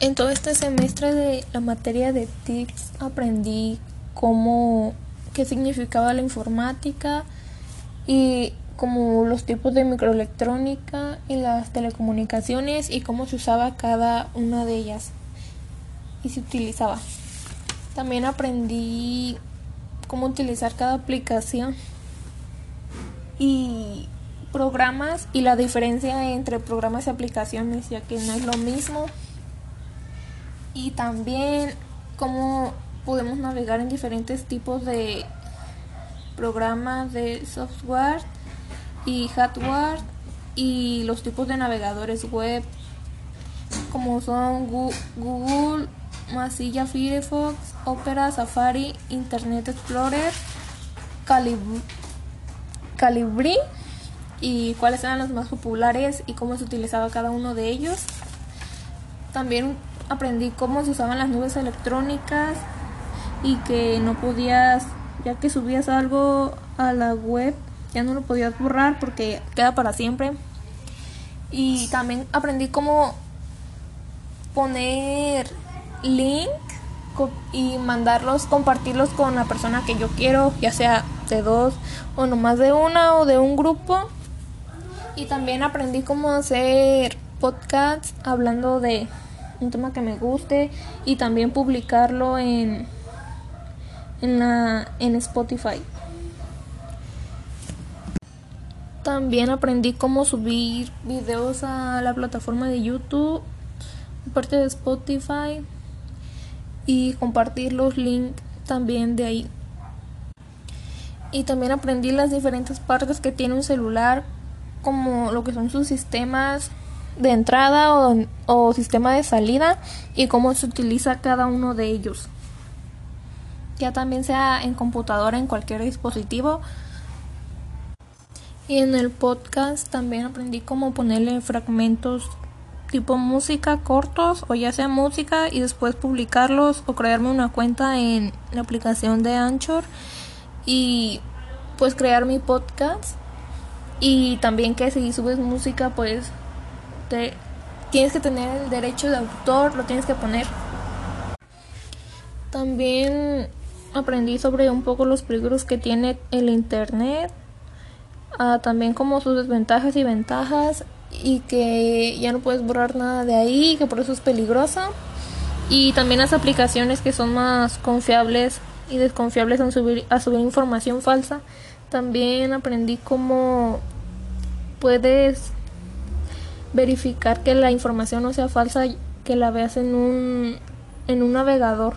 En todo este semestre de la materia de TICS aprendí cómo, qué significaba la informática y como los tipos de microelectrónica y las telecomunicaciones y cómo se usaba cada una de ellas y se utilizaba. También aprendí cómo utilizar cada aplicación y programas y la diferencia entre programas y aplicaciones, ya que no es lo mismo. Y también cómo podemos navegar en diferentes tipos de programas de software y hardware y los tipos de navegadores web como son Google, Mozilla Firefox, Opera, Safari, Internet Explorer, Calibri y cuáles eran los más populares y cómo se utilizaba cada uno de ellos. También aprendí cómo se usaban las nubes electrónicas y que no podías, ya que subías algo a la web, ya no lo podías borrar porque queda para siempre. Y también aprendí cómo poner link y mandarlos, compartirlos con la persona que yo quiero, ya sea de dos o no más de una o de un grupo. Y también aprendí cómo hacer podcasts hablando de un tema que me guste y también publicarlo en en la en Spotify. También aprendí cómo subir videos a la plataforma de YouTube, parte de Spotify y compartir los links también de ahí. Y también aprendí las diferentes partes que tiene un celular, como lo que son sus sistemas de entrada o, sistema de salida y cómo se utiliza cada uno de ellos. Ya también sea en computadora, en cualquier dispositivo. Y en el podcast también aprendí cómo ponerle fragmentos tipo música cortos o ya sea música y después publicarlos o crearme una cuenta en la aplicación de Anchor y pues crear mi podcast y también que si subes música pues tienes que tener el derecho de autor, lo tienes que poner. También aprendí sobre un poco los peligros que tiene el internet, ah, también como sus desventajas y ventajas y que ya no puedes borrar nada de ahí, que por eso es peligrosa. Y también las aplicaciones que son más confiables y desconfiables a subir, a subir información falsa. También aprendí cómo puedes verificar que la información no sea falsa, que la veas en un, en un navegador.